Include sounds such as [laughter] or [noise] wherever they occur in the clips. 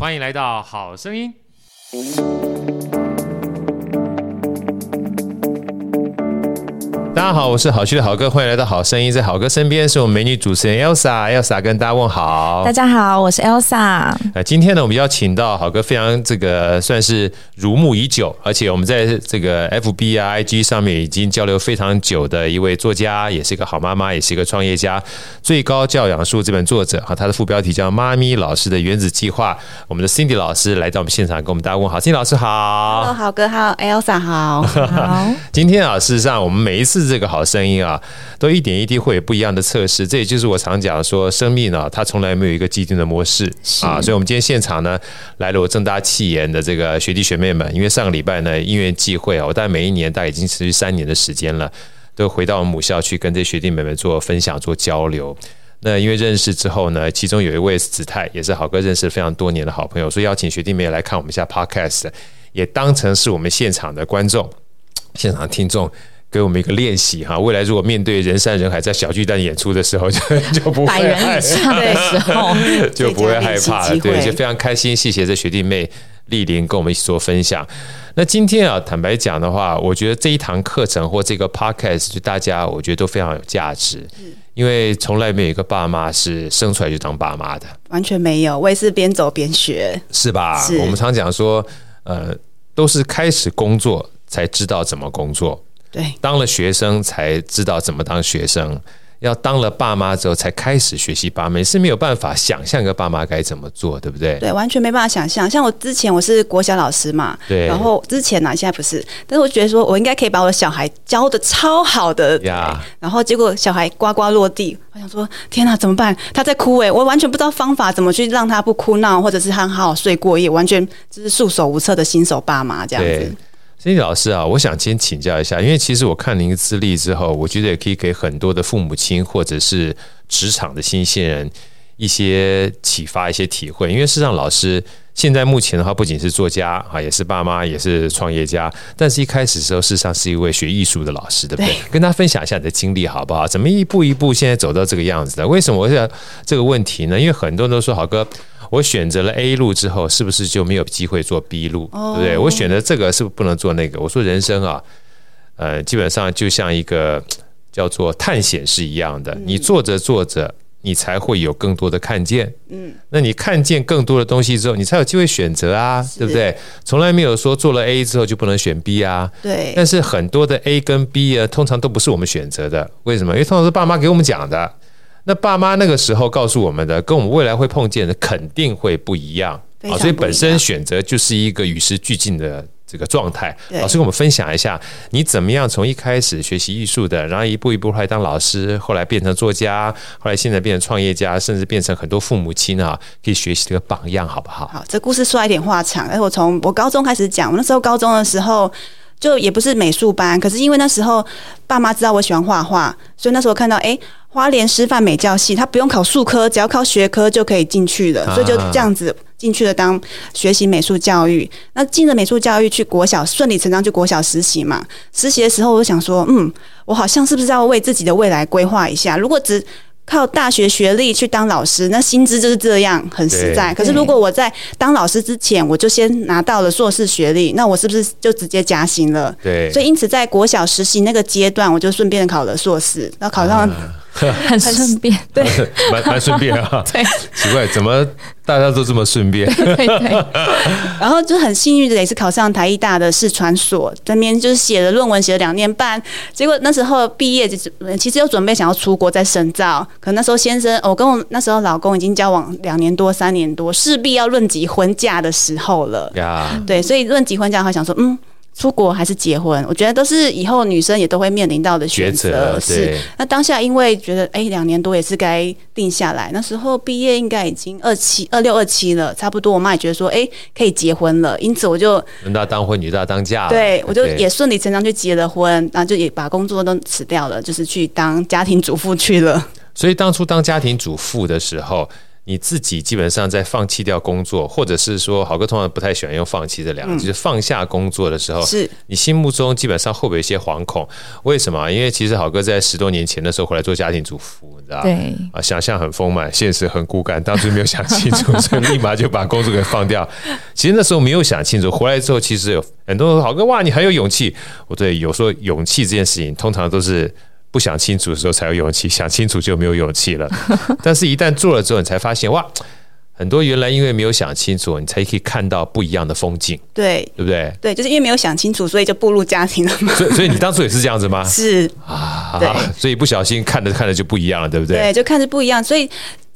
欢迎来到好声音。家好，我是好趣的好哥，欢迎来到好声音。在好哥身边是我们美女主持人 Elsa，Elsa 跟大家问好。大家好，我是 Elsa。那今天呢，我们邀请到好哥非常这个算是如沐已久，而且我们在这个 FB 啊、IG 上面已经交流非常久的一位作家，也是一个好妈妈，也是一个创业家，《最高教养术》这本作者啊，他的副标题叫《妈咪老师的原子计划》。我们的 Cindy 老师来到我们现场，跟我们大家问好。Cindy 老师好，Hello，好哥好，Elsa 好，[laughs] 好。今天啊，事实上我们每一次。这个好声音啊，都一点一滴会有不一样的测试。这也就是我常讲说，生命呢，它从来没有一个既定的模式啊。所以，我们今天现场呢，来了我正大气研的这个学弟学妹们。因为上个礼拜呢，因缘际会啊，我大概每一年大概已经持续三年的时间了，都回到母校去跟这些学弟妹们做分享、做交流。那因为认识之后呢，其中有一位是子泰，也是好哥认识非常多年的好朋友，所以邀请学弟妹来看我们一下 Podcast，也当成是我们现场的观众、现场的听众。给我们一个练习哈，未来如果面对人山人海在小巨蛋演出的时候，[laughs] 就 [laughs] 就不会害怕的时候就不会害怕了。对，就非常开心。谢谢这学弟妹莅临跟我们一起做分享。那今天啊，坦白讲的话，我觉得这一堂课程或这个 podcast 就大家我觉得都非常有价值，因为从来没有一个爸妈是生出来就当爸妈的，完全没有。我也是边走边学，是吧？是我们常讲说，呃，都是开始工作才知道怎么工作。对，当了学生才知道怎么当学生，要当了爸妈之后才开始学习爸妈，是没有办法想象一个爸妈该怎么做，对不对？对，完全没办法想象。像我之前我是国小老师嘛，对，然后之前呢、啊，现在不是，但是我觉得说我应该可以把我的小孩教的超好的呀，然后结果小孩呱呱落地，我想说天哪，怎么办？他在哭诶，我完全不知道方法怎么去让他不哭闹，或者是他好好睡过夜，完全就是束手无策的新手爸妈这样子。Cindy 老师啊，我想先请教一下，因为其实我看您的资历之后，我觉得也可以给很多的父母亲或者是职场的新鲜人一些启发、一些体会。因为事实上，老师现在目前的话，不仅是作家啊，也是爸妈，也是创业家。但是一开始的时候，事实上是一位学艺术的老师，对不对？对，跟他分享一下你的经历好不好？怎么一步一步现在走到这个样子的？为什么我想这个问题呢？因为很多人都说，好哥。我选择了 A 路之后，是不是就没有机会做 B 路？对不对？我选择这个，是不是不能做那个？我说人生啊，呃，基本上就像一个叫做探险是一样的。你做着做着，你才会有更多的看见。嗯，那你看见更多的东西之后，你才有机会选择啊，对不对？从来没有说做了 A 之后就不能选 B 啊。对。但是很多的 A 跟 B 啊，通常都不是我们选择的。为什么？因为通常是爸妈给我们讲的。那爸妈那个时候告诉我们的，跟我们未来会碰见的肯定会不一样啊，所以本身选择就是一个与时俱进的这个状态。老师跟我们分享一下，你怎么样从一开始学习艺术的，然后一步一步后来当老师，后来变成作家，后来现在变成创业家，甚至变成很多父母亲啊可以学习这个榜样，好不好？好，这故事说来一点话长。哎，我从我高中开始讲，我那时候高中的时候。就也不是美术班，可是因为那时候爸妈知道我喜欢画画，所以那时候看到哎，花莲师范美教系，他不用考术科，只要考学科就可以进去了，所以就这样子进去了当学习美术教育。那进了美术教育去国小，顺理成章去国小实习嘛。实习的时候我就想说，嗯，我好像是不是要为自己的未来规划一下？如果只靠大学学历去当老师，那薪资就是这样，很实在。可是如果我在当老师之前，我就先拿到了硕士学历，那我是不是就直接加薪了？对。所以因此，在国小实习那个阶段，我就顺便考了硕士，然后考上。[laughs] 很顺便，[laughs] 对，蛮蛮顺便啊。[laughs] 对，奇怪，怎么大家都这么顺便？对对，对。然后就很幸运的也是考上台艺大的视传所，这边就是写了论文，写了两年半。结果那时候毕业就其实有准备想要出国再深造，可那时候先生，我跟我那时候老公已经交往两年多、三年多，势必要论及婚嫁的时候了。呀，对，所以论及婚嫁，他想说，嗯。出国还是结婚，我觉得都是以后女生也都会面临到的选择。是，那当下因为觉得，哎，两年多也是该定下来。那时候毕业应该已经二七、二六、二七了，差不多。我妈也觉得说，哎，可以结婚了。因此我就人大当婚，女大当嫁。对，我就也顺理成章就结了婚，然后就也把工作都辞掉了，就是去当家庭主妇去了。所以当初当家庭主妇的时候。你自己基本上在放弃掉工作，或者是说，好哥通常不太喜欢用“放弃”这两个字，就是放下工作的时候，是你心目中基本上会不会有一些惶恐？为什么？因为其实好哥在十多年前的时候回来做家庭主妇，你知道对啊，想象很丰满，现实很骨感。当时没有想清楚，所以立马就把工作给放掉。其实那时候没有想清楚，回来之后其实有很多人说好哥哇，你很有勇气。我对有时候勇气这件事情，通常都是。不想清楚的时候才有勇气，想清楚就没有勇气了。[laughs] 但是，一旦做了之后，你才发现哇，很多原来因为没有想清楚，你才可以看到不一样的风景。对，对不对？对，就是因为没有想清楚，所以就步入家庭了嘛。所以，所以你当初也是这样子吗？[laughs] 是啊，对，所以不小心看着看着就不一样了，对不对？对，就看着不一样，所以。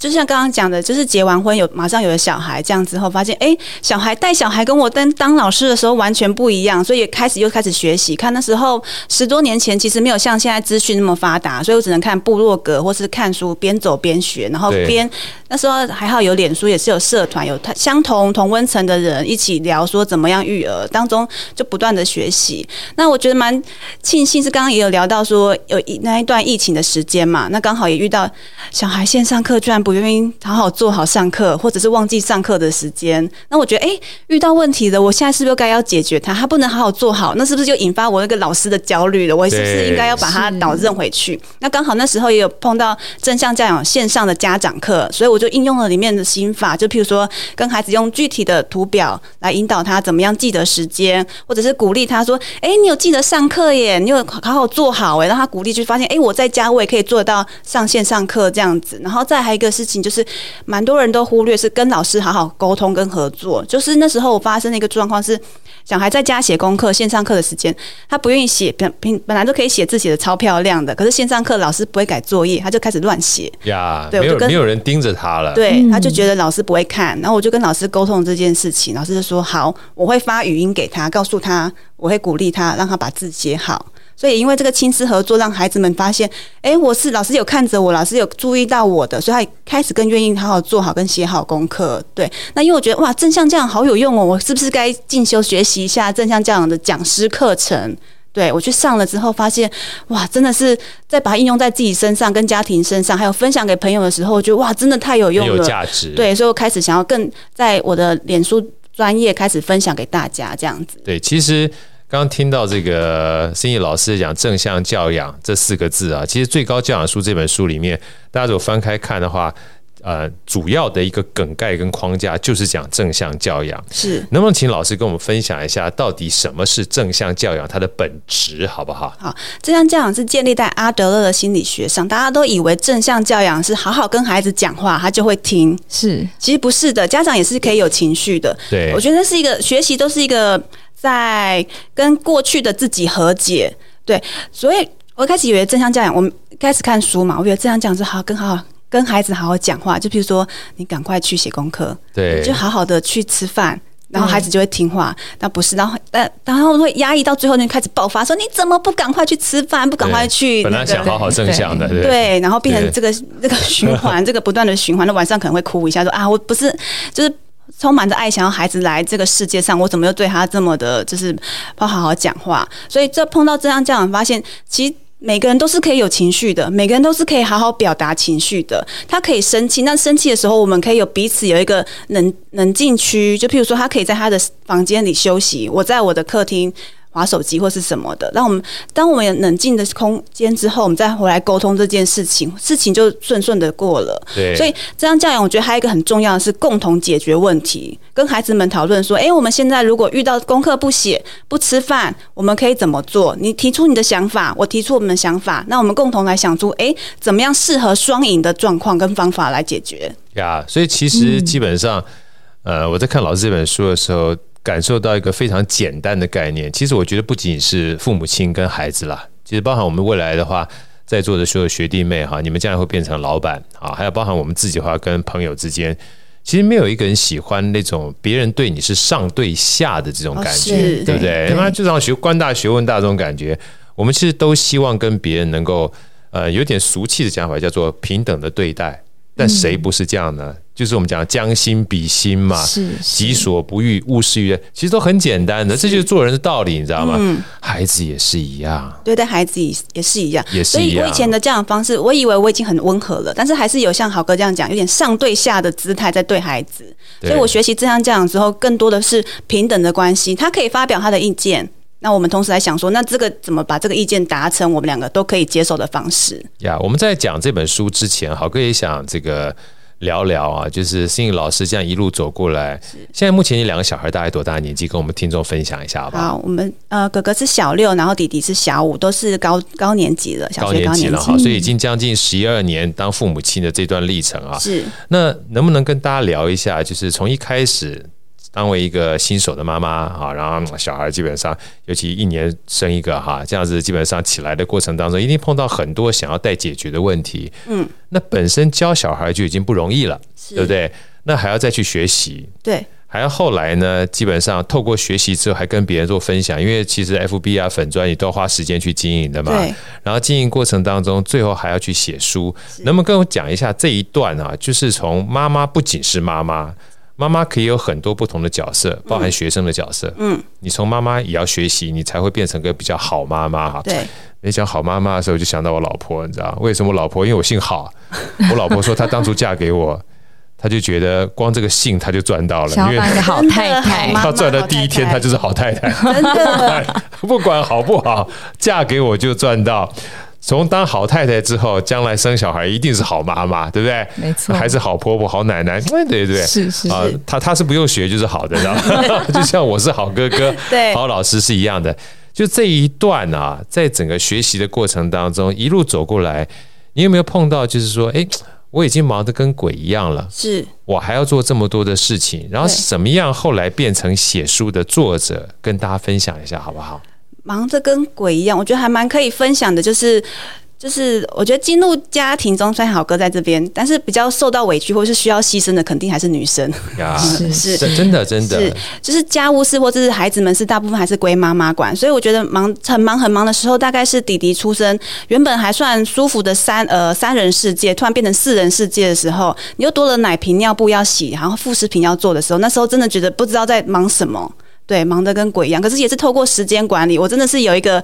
就像刚刚讲的，就是结完婚有马上有了小孩，这样之后发现，哎，小孩带小孩跟我当当老师的时候完全不一样，所以也开始又开始学习。看那时候十多年前，其实没有像现在资讯那么发达，所以我只能看部落格或是看书，边走边学，然后边那时候还好有脸书，也是有社团，有相同同温层的人一起聊说怎么样育儿，当中就不断的学习。那我觉得蛮庆幸是刚刚也有聊到说有一那一段疫情的时间嘛，那刚好也遇到小孩线上课居然不。原因好好做好上课，或者是忘记上课的时间。那我觉得，哎、欸，遇到问题了，我现在是不是该要解决它？他不能好好做好，那是不是就引发我那个老师的焦虑了？我是不是应该要把它导正回去？那刚好那时候也有碰到正向教养线上的家长课，所以我就应用了里面的心法，就譬如说跟孩子用具体的图表来引导他怎么样记得时间，或者是鼓励他说：“哎、欸，你有记得上课耶，你有好好做好哎。”让他鼓励，就发现：“哎、欸，我在家我也可以做到上线上课这样子。”然后再还有一个是。事情就是蛮多人都忽略，是跟老师好好沟通跟合作。就是那时候我发生的一个状况是，小孩在家写功课，线上课的时间他不愿意写，本本本来都可以写字写的超漂亮的，可是线上课老师不会改作业，他就开始乱写呀。对，没有跟没有人盯着他了，对，他就觉得老师不会看，然后我就跟老师沟通这件事情，老师就说好，我会发语音给他，告诉他，我会鼓励他，让他把字写好。所以，因为这个亲师合作，让孩子们发现，哎，我是老师有看着我，老师有注意到我的，所以他开始更愿意好好做好跟写好功课。对，那因为我觉得哇，正向教养好有用哦，我是不是该进修学习一下正向教养的讲师课程？对，我去上了之后，发现哇，真的是在把它应用在自己身上、跟家庭身上，还有分享给朋友的时候，我觉得哇，真的太有用了，有价值。对，所以我开始想要更在我的脸书专业开始分享给大家，这样子。对，其实。刚刚听到这个心怡老师讲正向教养这四个字啊，其实《最高教养书》这本书里面，大家如果翻开看的话，呃，主要的一个梗概跟框架就是讲正向教养。是，能不能请老师跟我们分享一下，到底什么是正向教养？它的本质好不好？好，正向教养是建立在阿德勒的心理学上。大家都以为正向教养是好好跟孩子讲话，他就会听。是，其实不是的，家长也是可以有情绪的。对，我觉得是一个学习，都是一个。在跟过去的自己和解，对，所以我一开始以为正向教养，我们开始看书嘛，我觉得正向教养是好好跟好好跟孩子好好讲话，就比如说你赶快去写功课，对，就好好的去吃饭，然后孩子就会听话。但不是，然后但然后会压抑到最后，就开始爆发，说你怎么不赶快去吃饭，不赶快去、那个？本来想好好正向的，对，对，对，然后变成这个 [laughs] 这个循环，这个不断的循环。那晚上可能会哭一下，说啊，我不是就是。充满着爱，想要孩子来这个世界上，我怎么又对他这么的，就是不好好讲话？所以这碰到这样家长，发现其实每个人都是可以有情绪的，每个人都是可以好好表达情绪的。他可以生气，那生气的时候，我们可以有彼此有一个冷冷静区，就譬如说，他可以在他的房间里休息，我在我的客厅。滑手机或是什么的，那我们当我们有冷静的空间之后，我们再回来沟通这件事情，事情就顺顺的过了。对，所以这样教养，我觉得还有一个很重要的是共同解决问题，跟孩子们讨论说：哎，我们现在如果遇到功课不写、不吃饭，我们可以怎么做？你提出你的想法，我提出我们的想法，那我们共同来想出，哎，怎么样适合双赢的状况跟方法来解决？呀，所以其实基本上，嗯、呃，我在看老师这本书的时候。感受到一个非常简单的概念，其实我觉得不仅是父母亲跟孩子啦，其实包含我们未来的话，在座的所有学弟妹哈，你们将来会变成老板啊，还有包含我们自己的话跟朋友之间，其实没有一个人喜欢那种别人对你是上对下的这种感觉，哦、对不对？他妈就像学官大学问大这种感觉，我们其实都希望跟别人能够呃有点俗气的讲法，叫做平等的对待。但谁不是这样呢？就是我们讲将心比心嘛，是己所不欲，勿施于人，其实都很简单的，这就是做人的道理，你知道吗？嗯、孩子也是一样，对待孩子也是一样，也是一样。所以我以前的教养方式，我以为我已经很温和了，但是还是有像豪哥这样讲，有点上对下的姿态在对孩子。所以我学习这样教养之后，更多的是平等的关系，他可以发表他的意见。那我们同时来想说，那这个怎么把这个意见达成我们两个都可以接受的方式？呀，我们在讲这本书之前，豪哥也想这个。聊聊啊，就是心宇老师这样一路走过来，现在目前你两个小孩大概多大年纪？跟我们听众分享一下好不好？好，我们呃哥哥是小六，然后弟弟是小五，都是高高年级了，小学高年级了哈，所以已经将近十一二年当父母亲的这段历程啊。是，那能不能跟大家聊一下，就是从一开始？当为一个新手的妈妈啊，然后小孩基本上，尤其一年生一个哈，这样子基本上起来的过程当中，一定碰到很多想要待解决的问题。嗯，那本身教小孩就已经不容易了，对不对？那还要再去学习，对，还要后来呢，基本上透过学习之后，还跟别人做分享，因为其实 FB 啊粉专也都要花时间去经营的嘛。对。然后经营过程当中，最后还要去写书，能不能跟我讲一下这一段啊？就是从妈妈不仅是妈妈。妈妈可以有很多不同的角色，包含学生的角色。嗯，你从妈妈也要学习，你才会变成个比较好妈妈哈。对，你讲好妈妈的时候，就想到我老婆，你知道为什么我老婆？因为我姓郝。[laughs] 我老婆说，她当初嫁给我，她就觉得光这个姓她就赚到了，因为好太太，[laughs] 她赚的第一天她就是好太太，真的，[laughs] 不管好不好，嫁给我就赚到。从当好太太之后，将来生小孩一定是好妈妈，对不对？没错，还是好婆婆、好奶奶，对对对，是是啊，她她是不用学就是好的，知道吗？就像我是好哥哥、[laughs] 好老师是一样的。就这一段啊，在整个学习的过程当中，一路走过来，你有没有碰到？就是说，哎，我已经忙得跟鬼一样了，是我还要做这么多的事情，然后怎么样后来变成写书的作者，跟大家分享一下好不好？忙着跟鬼一样，我觉得还蛮可以分享的，就是就是我觉得进入家庭中，虽然好哥在这边，但是比较受到委屈或是需要牺牲的，肯定还是女生。呀，[laughs] 是是真的真的，是就是家务事或者是孩子们是大部分还是归妈妈管，所以我觉得忙很忙很忙的时候，大概是弟弟出生，原本还算舒服的三呃三人世界，突然变成四人世界的时候，你又多了奶瓶尿布要洗，然后副食品要做的时候，那时候真的觉得不知道在忙什么。对，忙得跟鬼一样，可是也是透过时间管理，我真的是有一个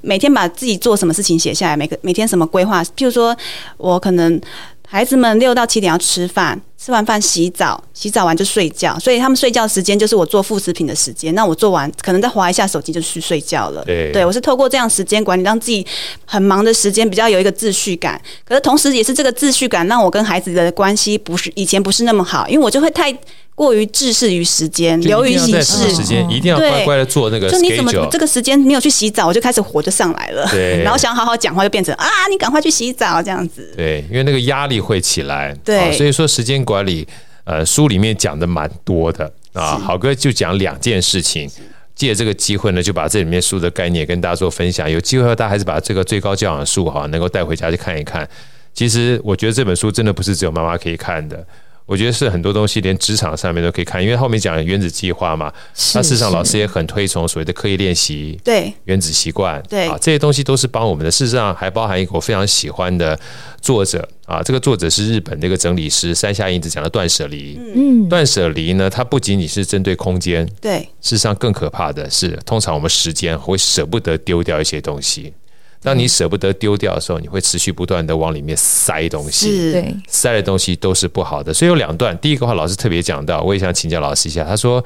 每天把自己做什么事情写下来，每个每天什么规划，譬如说我可能孩子们六到七点要吃饭，吃完饭洗澡，洗澡完就睡觉，所以他们睡觉时间就是我做副食品的时间。那我做完可能再划一下手机就去睡觉了。对，对我是透过这样时间管理，让自己很忙的时间比较有一个秩序感。可是同时也是这个秩序感让我跟孩子的关系不是以前不是那么好，因为我就会太。过于置事于时间，流于形式，时间一定要乖乖的做那个。就你怎么这个时间没有去洗澡，我就开始火就上来了。对，然后想好好讲话，就变成啊，你赶快去洗澡这样子。对，因为那个压力会起来。对，所以说时间管理，呃，书里面讲的蛮多的啊。好哥就讲两件事情，借这个机会呢，就把这里面书的概念跟大家做分享。有机会大家还是把这个最高教养书哈，能够带回家去看一看。其实我觉得这本书真的不是只有妈妈可以看的。我觉得是很多东西，连职场上面都可以看，因为后面讲原子计划嘛，那事实上老师也很推崇所谓的刻意练习，对原子习惯，对啊，这些东西都是帮我们的。事实上还包含一个我非常喜欢的作者啊，这个作者是日本的一个整理师山下英子讲的断舍离。嗯，断舍离呢，它不仅仅是针对空间，对，事实上更可怕的是，通常我们时间会舍不得丢掉一些东西。当你舍不得丢掉的时候，你会持续不断的往里面塞东西，对，塞的东西都是不好的。所以有两段，第一个话老师特别讲到，我也想请教老师一下，他说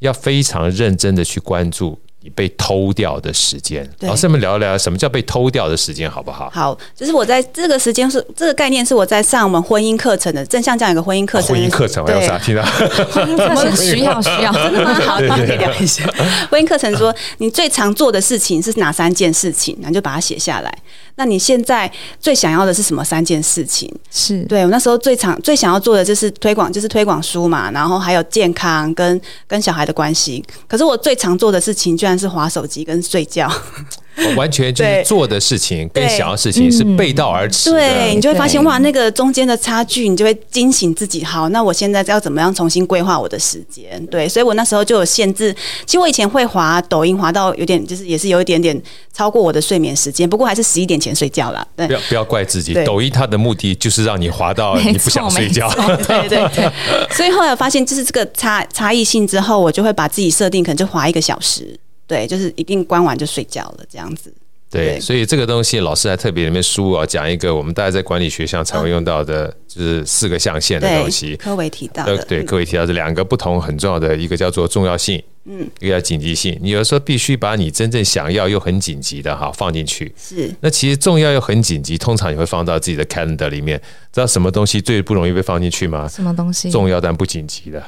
要非常认真的去关注。被偷掉的时间，老师们聊一聊什么叫被偷掉的时间，好不好？好，就是我在这个时间是这个概念是我在上我们婚姻课程的正向这样一个婚姻课程，婚姻课程有啥听到？婚姻课程需要需要，真的吗？好，可以聊一下。婚姻课程说你最常做的事情是哪三件事情？然后就把它写下来。那你现在最想要的是什么三件事情？是对我那时候最常最想要做的就是推广，就是推广书嘛，然后还有健康跟跟小孩的关系。可是我最常做的事情居然是划手机跟睡觉。[laughs] 完全就是做的事情跟想要的事情是背道而驰。对，你就会发现哇，那个中间的差距，你就会惊醒自己。好，那我现在要怎么样重新规划我的时间？对，所以我那时候就有限制。其实我以前会滑抖音，滑到有点就是也是有一点点超过我的睡眠时间，不过还是十一点前睡觉了。对不，要不要怪自己，抖音它的目的就是让你滑到你不想睡觉。[laughs] 对对对。所以后来我发现，就是这个差差异性之后，我就会把自己设定可能就滑一个小时。对，就是一定关完就睡觉了，这样子。对，对所以这个东西老师还特别里面书啊讲一个我们大家在管理学上才会用到的，就是四个象限的东西。对，科维提到的。对对，各位提到这两个不同很重要的，一个叫做重要性，嗯，一个叫紧急性。你有时候必须把你真正想要又很紧急的哈放进去。是。那其实重要又很紧急，通常你会放到自己的 calendar 里面。知道什么东西最不容易被放进去吗？什么东西？重要但不紧急的。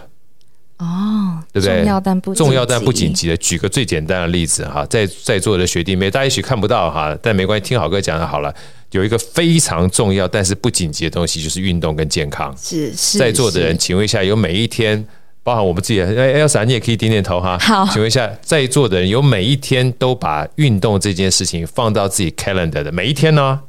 哦，对不对？重要但不重要但不紧急的，举个最简单的例子哈，在在座的学弟妹，大家也许看不到哈，但没关系，听好哥讲的好了。有一个非常重要但是不紧急的东西，就是运动跟健康。是是。在座的人，请问一下，有每一天，包含我们自己，哎，Elsa，你也可以点点头哈。好，请问一下，在座的人有每一天都把运动这件事情放到自己 calendar 的每一天呢？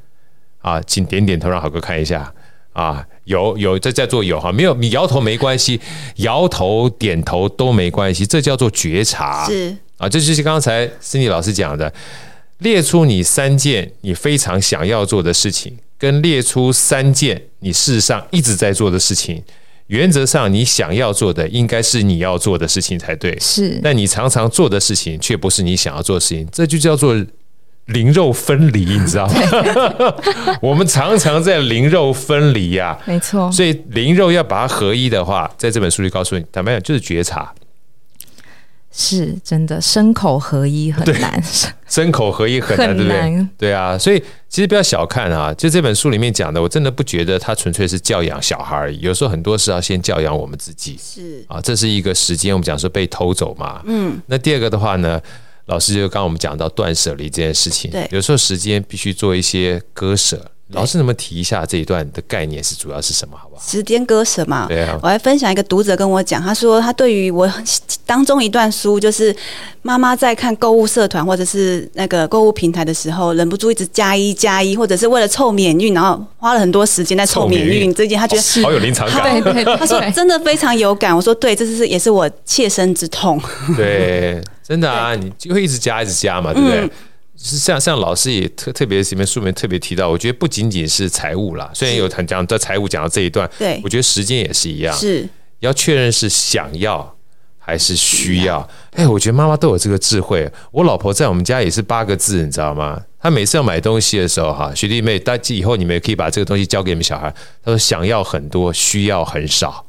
啊，请点点头，让好哥看一下。啊，有有在在座有哈，没有你摇头没关系，摇头点头都没关系，这叫做觉察。是啊，这就是刚才 Cindy 老师讲的，列出你三件你非常想要做的事情，跟列出三件你事实上一直在做的事情。原则上，你想要做的应该是你要做的事情才对，是，但你常常做的事情却不是你想要做的事情，这就叫做。灵肉分离，你知道吗？[laughs] 我们常常在灵肉分离呀、啊，没错。所以灵肉要把它合一的话，在这本书里告诉你，坦白讲就是觉察，是真的，身口合一很难，身口合一很难，对不对？对啊，所以其实不要小看啊，就这本书里面讲的，我真的不觉得它纯粹是教养小孩而已，有时候很多是要先教养我们自己，是啊，这是一个时间，我们讲说被偷走嘛，嗯，那第二个的话呢？老师就刚刚我们讲到断舍离这件事情，对，有时候时间必须做一些割舍。老师能不能提一下这一段的概念是主要是什么？好不好？时间割舍嘛，对啊。我还分享一个读者跟我讲，他说他对于我当中一段书，就是妈妈在看购物社团或者是那个购物平台的时候，忍不住一直加一加一，或者是为了凑免运，然后花了很多时间在凑免运这件，他觉得是好有临场感。对对，他说真的非常有感。我说对，这是也是我切身之痛。[laughs] 对，真的啊，你就会一直加一直加嘛，对不对？嗯是像像老师也特特别里面书里面特别提到，我觉得不仅仅是财务啦，虽然有很讲在财务讲到这一段，对，我觉得时间也是一样，是要确认是想要还是需要。哎，我觉得妈妈都有这个智慧。我老婆在我们家也是八个字，你知道吗？她每次要买东西的时候，哈，学弟妹，大家以后你们也可以把这个东西交给你们小孩。她说想要很多，需要很少。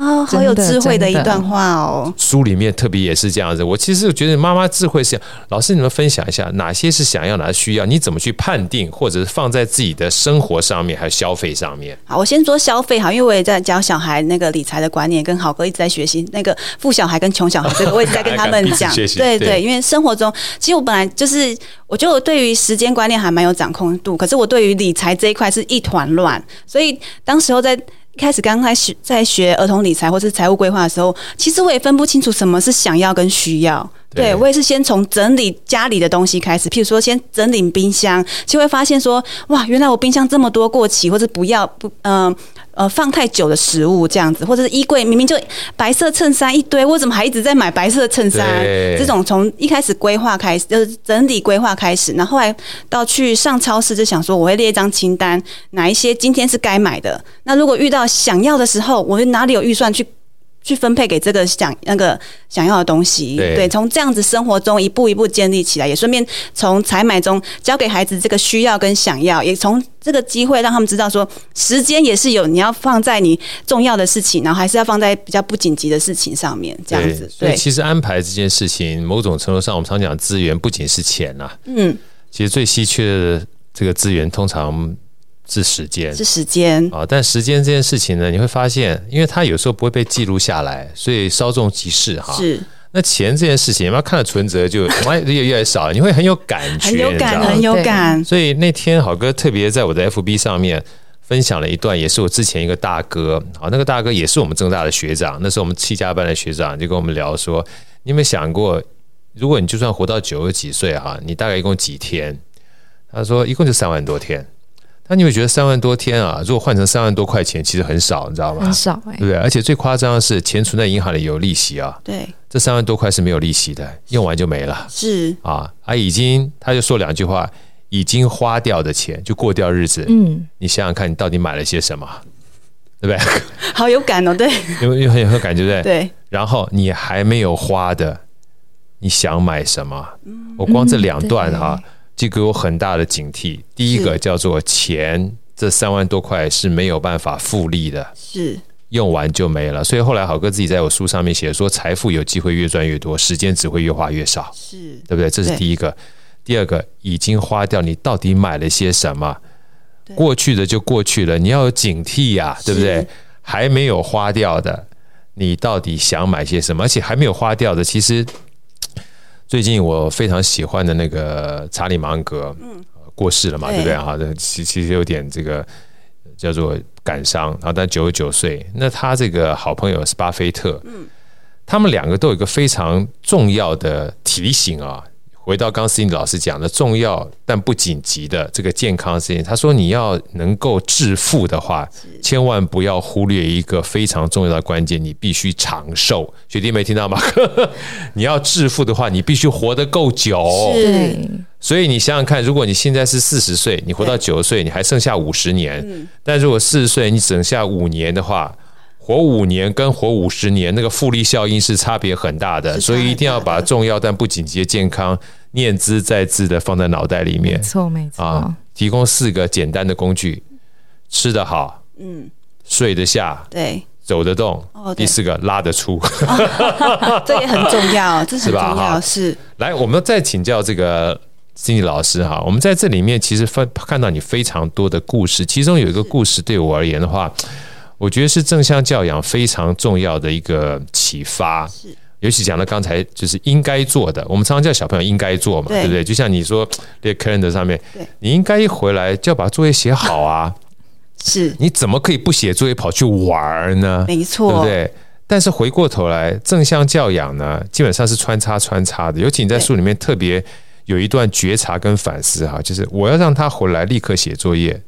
哦，好有智慧的一段话哦。书里面特别也是这样子。我其实觉得妈妈智慧是，老师你们分享一下哪些是想要，哪些需要？你怎么去判定，或者是放在自己的生活上面，还有消费上面？好，我先说消费哈，因为我也在教小孩那个理财的观念，跟好哥一直在学习那个富小孩跟穷小孩，这个 [laughs] 我也在跟他们讲。对对，对，因为生活中，其实我本来就是，我觉得我对于时间观念还蛮有掌控度，可是我对于理财这一块是一团乱，所以当时候在。开始刚开始在学儿童理财或是财务规划的时候，其实我也分不清楚什么是想要跟需要。对，对我也是先从整理家里的东西开始，譬如说先整理冰箱，就会发现说，哇，原来我冰箱这么多过期或者不要不嗯。呃呃，放太久的食物这样子，或者是衣柜明明就白色衬衫一堆，我怎么还一直在买白色衬衫？这种从一开始规划开始，就是整理规划开始，然后后来到去上超市就想说，我会列一张清单，哪一些今天是该买的。那如果遇到想要的时候，我哪里有预算去？去分配给这个想那个想要的东西，对，从这样子生活中一步一步建立起来，也顺便从采买中教给孩子这个需要跟想要，也从这个机会让他们知道说，时间也是有你要放在你重要的事情，然后还是要放在比较不紧急的事情上面，这样子。对，其实安排这件事情，某种程度上，我们常讲资源不仅是钱呐，嗯，其实最稀缺的这个资源，通常。是时间，是时间啊！但时间这件事情呢，你会发现，因为它有时候不会被记录下来，所以稍纵即逝哈。是。那钱这件事情，你要看了存折就 [laughs] 越越越少，你会很有感觉，很有感，很有感。所以那天好哥特别在我的 FB 上面分享了一段，也是我之前一个大哥啊，那个大哥也是我们正大的学长，那时候我们七加班的学长就跟我们聊说，你有没有想过？如果你就算活到九十几岁哈，你大概一共几天？他说一共就三万多天。那你会觉得三万多天啊，如果换成三万多块钱，其实很少，你知道吗？很少对不对？而且最夸张的是，钱存在银行里有利息啊。对，这三万多块是没有利息的，用完就没了。是啊，啊，已经他就说两句话，已经花掉的钱就过掉日子。嗯，你想想看，你到底买了些什么，对不对？[laughs] 好有感哦，对，[laughs] 有有很有感觉，对不对？对。然后你还没有花的，你想买什么？我光这两段哈。就给我很大的警惕。第一个叫做钱，这三万多块是没有办法复利的，是用完就没了。所以后来好哥自己在我书上面写说，财富有机会越赚越多，时间只会越花越少，是对不对？这是第一个。第二个，已经花掉，你到底买了些什么？过去的就过去了，你要有警惕呀，对不对？还没有花掉的，你到底想买些什么？而且还没有花掉的，其实。最近我非常喜欢的那个查理芒格，嗯，过世了嘛，对不对？哈，其其实有点这个叫做感伤，然后他九十九岁，那他这个好朋友是巴菲特，嗯，他们两个都有一个非常重要的提醒啊。回到刚刚 Cindy 老师讲的重要但不紧急的这个健康事情，他说你要能够致富的话，千万不要忽略一个非常重要的关键，你必须长寿。学弟没听到吗？[laughs] 你要致富的话，你必须活得够久。是，所以你想想看，如果你现在是四十岁，你活到九十岁，你还剩下五十年。但如果四十岁你只剩下五年的话，活五年跟活五十年，那个复利效应是差别很大的。所以一定要把重要但不紧急的健康。念兹在兹的放在脑袋里面，没错没错啊。提供四个简单的工具：吃得好，嗯，睡得下，对，走得动。哦，第四个拉得出，哦、[laughs] 这也很重要，[laughs] 这是很重要。是？是。来，我们再请教这个 Cindy 老师哈。我们在这里面其实分看到你非常多的故事，其中有一个故事对我而言的话，我觉得是正向教养非常重要的一个启发。是。尤其讲到刚才就是应该做的，我们常常叫小朋友应该做嘛，对，对不对？就像你说列 calendar 上面，你应该一回来就要把作业写好啊。[laughs] 是，你怎么可以不写作业跑去玩呢？没错，对不对？但是回过头来，正向教养呢，基本上是穿插穿插的。尤其你在书里面特别有一段觉察跟反思哈，就是我要让他回来立刻写作业，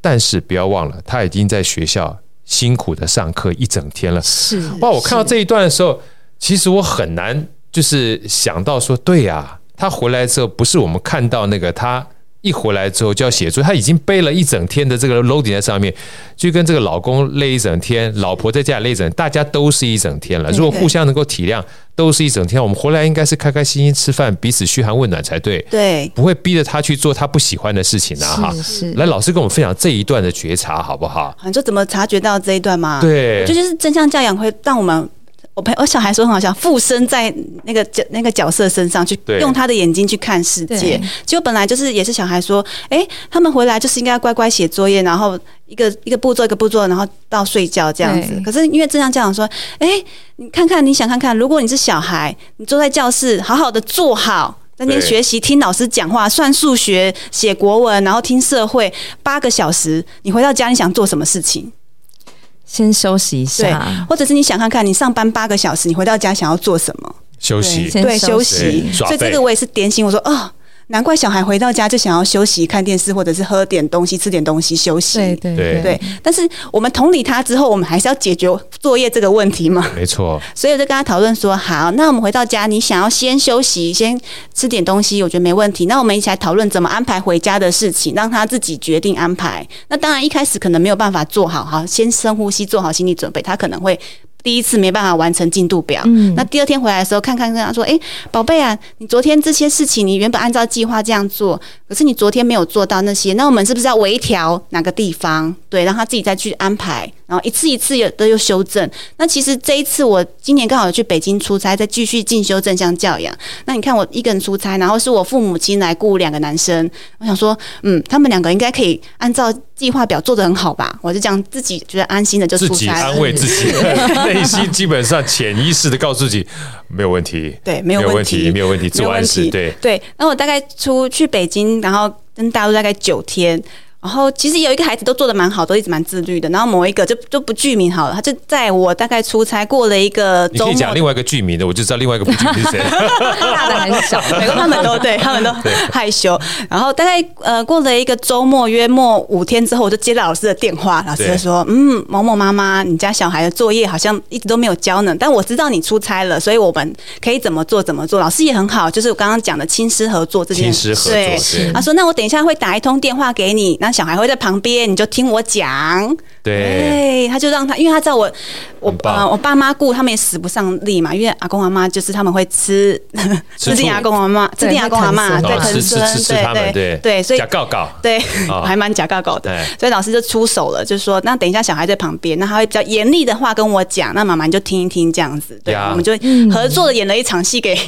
但是不要忘了，他已经在学校辛苦的上课一整天了。是哇，我看到这一段的时候。其实我很难，就是想到说，对呀，他回来之后，不是我们看到那个他一回来之后就要写作，他已经背了一整天的这个 loading 在上面，就跟这个老公累一整天，老婆在家里累一整天，大家都是一整天了。如果互相能够体谅，都是一整天，我们回来应该是开开心心吃饭，彼此嘘寒问暖才对。对，不会逼着他去做他不喜欢的事情啊！哈，是。来，老师跟我们分享这一段的觉察好不好？你说怎么察觉到这一段吗？对，就就是正向教养会让我们。我朋我小孩说很好笑，附身在那个角那个角色身上去，用他的眼睛去看世界。结果本来就是也是小孩说，哎、欸，他们回来就是应该乖乖写作业，然后一个一个步骤一个步骤，然后到睡觉这样子。可是因为正向家长说，哎、欸，你看看你想看看，如果你是小孩，你坐在教室好好的坐好，在那边学习听老师讲话，算数学、写国文，然后听社会八个小时，你回到家你想做什么事情？先休息一下，或者是你想看看，你上班八个小时，你回到家想要做什么？休息，对，休息。所以这个我也是点醒我说，哦。难怪小孩回到家就想要休息、看电视，或者是喝点东西、吃点东西休息。对对对，对。但是我们同理他之后，我们还是要解决作业这个问题嘛？没错。所以我就跟他讨论说：好，那我们回到家，你想要先休息、先吃点东西，我觉得没问题。那我们一起来讨论怎么安排回家的事情，让他自己决定安排。那当然一开始可能没有办法做好，好，先深呼吸，做好心理准备，他可能会。第一次没办法完成进度表，嗯，那第二天回来的时候，看看跟他说：“哎，宝贝啊，你昨天这些事情，你原本按照计划这样做，可是你昨天没有做到那些，那我们是不是要微调哪个地方？对，让他自己再去安排，然后一次一次的又修正。那其实这一次我今年刚好有去北京出差，再继续进修正向教养。那你看我一个人出差，然后是我父母亲来顾两个男生，我想说，嗯，他们两个应该可以按照计划表做得很好吧？我就这样自己觉得安心的就出差，自己安慰自己。[laughs] [laughs] 内心基本上潜意识的告诉自己没有问题，对，没有问题，没有问题，做完事，对对。那我大概出去北京，然后跟大陆大概九天，然后其实有一个孩子都做的蛮好，都一直蛮自律的。然后某一个就就不具名好了，他就在我大概出差过了一个周末，你可以讲另外一个具名的，我就知道另外一个不具名是谁。大的还是小的？他们都对，他们都害羞。然后大概呃过了一个周末，约莫五天之后，我就接到老师的电话，老师就说：“嗯，某某妈妈，你家小孩的作业好像一直都没有交呢。但我知道你出差了，所以我们可以怎么做怎么做。老师也很好，就是我刚刚讲的亲师合作这件事。对，他说：那我等一下会打一通电话给你，那小孩会在旁边。”你就听我讲，对，他就让他，因为他知道我，我呃，我爸妈顾他们也使不上力嘛，因为阿公阿妈就是他们会吃，[laughs] 吃定阿公阿妈，吃定阿公阿妈，对，疼孙，对对对，所以假告告，对，[laughs] 还蛮假告告的，所以老师就出手了，就说那等一下小孩在旁边，那他会比较严厉的话跟我讲，那妈妈你就听一听这样子，对，我们就合作的演了一场戏给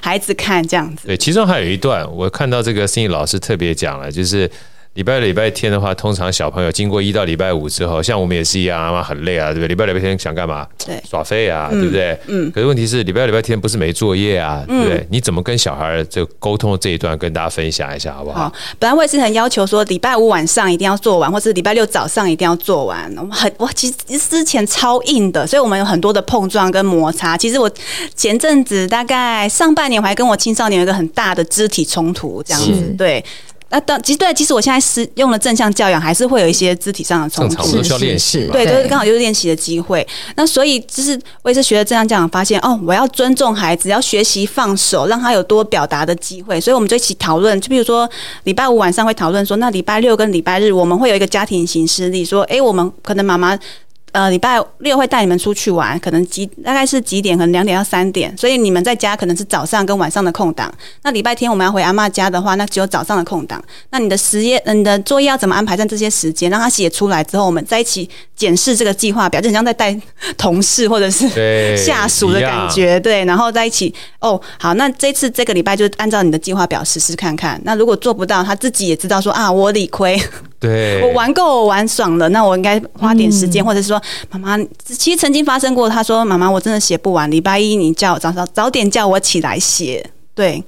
孩子看这样子。对，其中还有一段我看到这个心理老师特别讲了，就是。礼拜六、礼拜天的话，通常小朋友经过一到礼拜五之后，像我们也是一样，妈妈很累啊，对不对？礼拜六、礼拜天想干嘛？对，耍废啊，对不对？嗯。可是问题是，礼拜六、礼拜天不是没作业啊，对不对？你怎么跟小孩就沟通这一段，跟大家分享一下，好不好？好。本来我也是很要求说，礼拜五晚上一定要做完，或是礼拜六早上一定要做完。我们很，我其实之前超硬的，所以我们有很多的碰撞跟摩擦。其实我前阵子大概上半年，我还跟我青少年有一个很大的肢体冲突，这样子，对。那当其实对，其实我现在是用了正向教养，还是会有一些肢体上的冲突，是需要练习，对，就是刚好就是练习的机会。那所以就是我也是学了正向教养，发现哦，我要尊重孩子，要学习放手，让他有多表达的机会。所以我们就一起讨论，就比如说礼拜五晚上会讨论说，那礼拜六跟礼拜日我们会有一个家庭行事例，说，哎，我们可能妈妈。呃，礼拜六会带你们出去玩，可能几大概是几点？可能两点到三点，所以你们在家可能是早上跟晚上的空档。那礼拜天我们要回阿嬷家的话，那只有早上的空档。那你的实验、你的作业要怎么安排在这些时间？让他写出来之后，我们在一起检视这个计划表，就像在带同事或者是 [laughs] 下属的感觉。对，然后在一起哦，好，那这次这个礼拜就按照你的计划表实施看看。那如果做不到，他自己也知道说啊，我理亏。对，我玩够，我玩爽了，那我应该花点时间，嗯、或者是说，妈妈，其实曾经发生过，他说，妈妈，我真的写不完，礼拜一你叫我早早早点叫我起来写，对。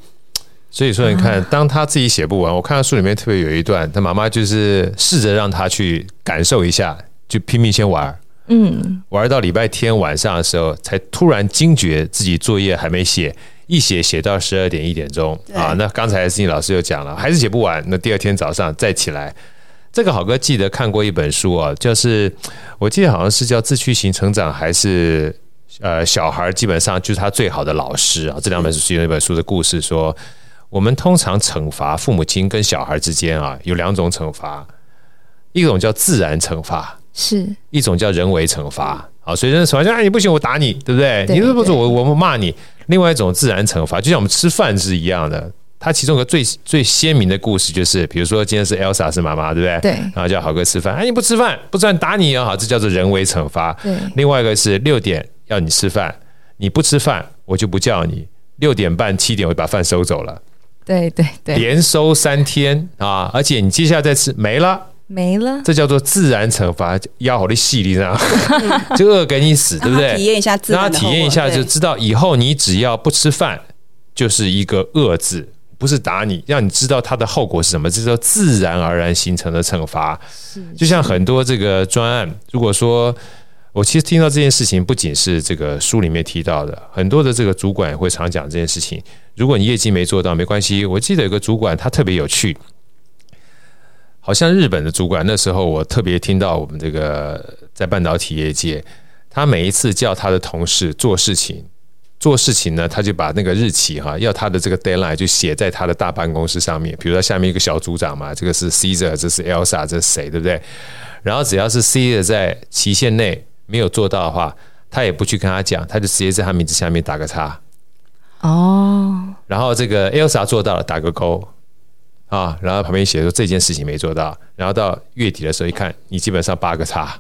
所以说，你看，当他自己写不完，我看到书里面特别有一段，他妈妈就是试着让他去感受一下，就拼命先玩，嗯，玩到礼拜天晚上的时候，才突然惊觉自己作业还没写，一写写到十二点一点钟啊。那刚才思妮老师又讲了，还是写不完，那第二天早上再起来。这个好哥记得看过一本书啊，就是我记得好像是叫《自驱型成长》，还是呃小孩基本上就是他最好的老师啊。这两本书是有一本书的故事说，我们通常惩罚父母亲跟小孩之间啊，有两种惩罚，一种叫自然惩罚，是一种叫人为惩罚。好，所以人首先哎你不行我打你，对不对？对对对，你是不是我我们骂你？另外一种自然惩罚，就像我们吃饭是一样的。他其中一个最最鲜明的故事就是，比如说今天是 Elsa 是妈妈，对不对？对。然后叫好哥吃饭，哎，你不吃饭，不吃饭打你啊！好，这叫做人为惩罚。对。另外一个是六点要你吃饭，你不吃饭，我就不叫你。六点半七点我就把饭收走了。对对对。连收三天啊！而且你接下来再吃没了，没了。这叫做自然惩罚，要好的细腻这样，[laughs] 就饿给你死，对不对？体验一下自然。让他体验一下，就知道以后你只要不吃饭，就是一个饿字。不是打你，让你知道它的后果是什么，这叫自然而然形成的惩罚。就像很多这个专案，如果说我其实听到这件事情，不仅是这个书里面提到的，很多的这个主管也会常讲这件事情。如果你业绩没做到，没关系。我记得有个主管他特别有趣，好像日本的主管那时候，我特别听到我们这个在半导体业界，他每一次叫他的同事做事情。做事情呢，他就把那个日期哈，要他的这个 deadline 就写在他的大办公室上面。比如说下面一个小组长嘛，这个是 Caesar，这是 Elsa，这是谁，对不对？然后只要是 Caesar 在期限内没有做到的话，他也不去跟他讲，他就直接在他名字下面打个叉。哦。然后这个 Elsa 做到了，打个勾啊。然后旁边写说这件事情没做到。然后到月底的时候一看，你基本上八个叉，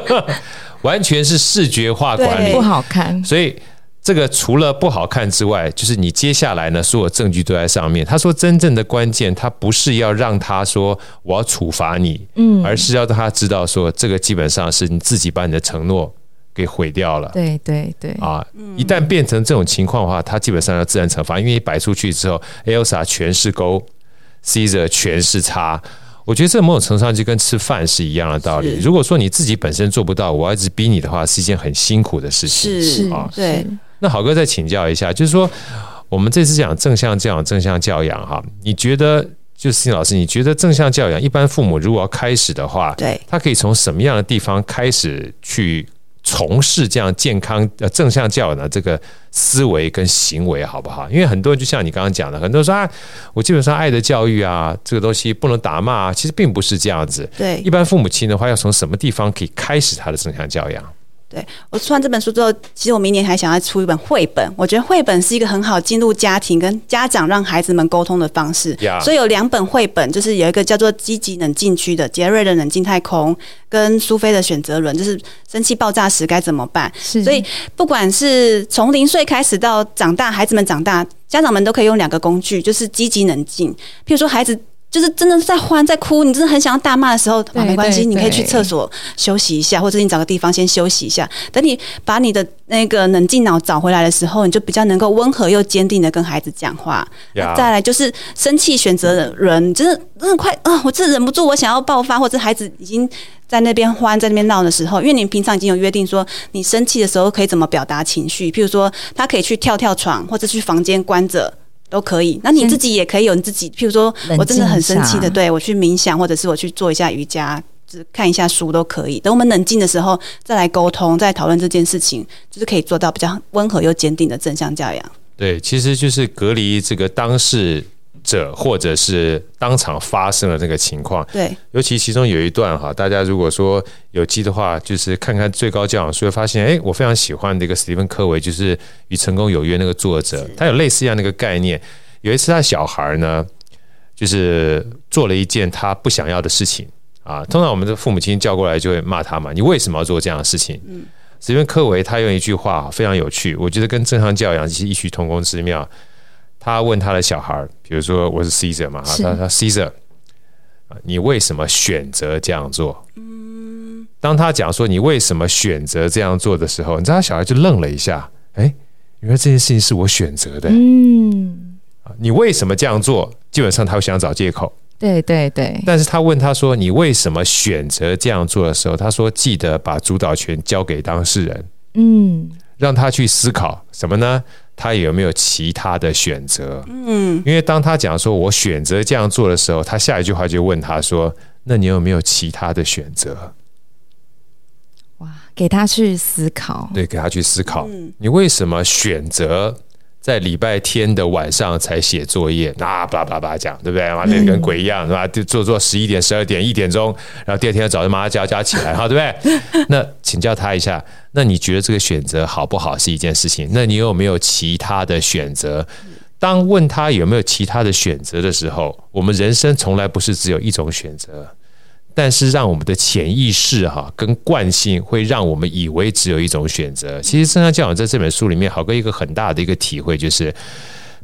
[laughs] 完全是视觉化管理，不好看。所以。这个除了不好看之外，就是你接下来呢，所有证据都在上面。他说，真正的关键，他不是要让他说我要处罚你，嗯，而是要让他知道说，这个基本上是你自己把你的承诺给毁掉了。对对对，啊，一旦变成这种情况的话，他基本上要自然惩罚，因为摆出去之后，Elsa 全是勾，Caesar 全是叉。我觉得这某种程度上就跟吃饭是一样的道理。如果说你自己本身做不到，我要一直逼你的话，是一件很辛苦的事情。是啊，对。那好哥再请教一下，就是说我们这次讲正向教养，正向教养哈，你觉得就思静老师，你觉得正向教养一般父母如果要开始的话，对，他可以从什么样的地方开始去？从事这样健康呃正向教养的这个思维跟行为好不好？因为很多人就像你刚刚讲的，很多人说啊，我基本上爱的教育啊，这个东西不能打骂啊，其实并不是这样子。对，一般父母亲的话，要从什么地方可以开始他的正向教养？对，我出完这本书之后，其实我明年还想要出一本绘本。我觉得绘本是一个很好进入家庭跟家长让孩子们沟通的方式。所以有两本绘本，就是有一个叫做《积极冷静区》的杰瑞的冷静太空，跟苏菲的选择轮，就是生气爆炸时该怎么办。是所以不管是从零岁开始到长大，孩子们长大，家长们都可以用两个工具，就是积极冷静。譬如说孩子。就是真的在欢在哭，你真的很想要大骂的时候，啊，没关系，你可以去厕所休息一下，或者你找个地方先休息一下。等你把你的那个冷静脑找回来的时候，你就比较能够温和又坚定的跟孩子讲话。Yeah. 再来就是生气选择的人，就是真的快啊！我真的忍不住，我想要爆发，或者孩子已经在那边欢在那边闹的时候，因为你平常已经有约定说，你生气的时候可以怎么表达情绪，譬如说他可以去跳跳床，或者去房间关着。都可以，那你自己也可以有你自己，譬如说我真的很生气的，对，我去冥想，或者是我去做一下瑜伽，就是看一下书都可以。等我们冷静的时候再来沟通，再讨论这件事情，就是可以做到比较温和又坚定的正向教养。对，其实就是隔离这个当事者或者是当场发生了那个情况，对，尤其其中有一段哈，大家如果说有机的话，就是看看最高教养书，会发现，哎，我非常喜欢的一个史蒂芬·科维，就是《与成功有约》那个作者，他有类似一样的一个概念。有一次，他小孩呢，就是做了一件他不想要的事情啊。通常我们的父母亲叫过来就会骂他嘛，你为什么要做这样的事情？嗯，史蒂芬·科维他用一句话非常有趣，我觉得跟正常教养其实异曲同工之妙。他问他的小孩，比如说我是 Caesar 嘛，他他 Caesar，你为什么选择这样做？嗯，当他讲说你为什么选择这样做的时候，你知道他小孩就愣了一下，哎，原来这件事情是我选择的。嗯，你为什么这样做？基本上他会想找借口。对对对。但是他问他说你为什么选择这样做的时候，他说记得把主导权交给当事人。嗯，让他去思考什么呢？他有没有其他的选择？嗯，因为当他讲说“我选择这样做”的时候，他下一句话就问他说：“那你有没有其他的选择？”哇，给他去思考。对，给他去思考。你为什么选择？在礼拜天的晚上才写作业，那叭叭叭讲，对不对？完全跟鬼一样，是吧？就做做十一点、十二点、一点钟，然后第二天早上马上叫叫起来，哈，对不对？[laughs] 那请教他一下，那你觉得这个选择好不好是一件事情？那你有没有其他的选择？当问他有没有其他的选择的时候，我们人生从来不是只有一种选择。但是让我们的潜意识哈跟惯性会让我们以为只有一种选择。其实正向教养在这本书里面，好哥一个很大的一个体会就是。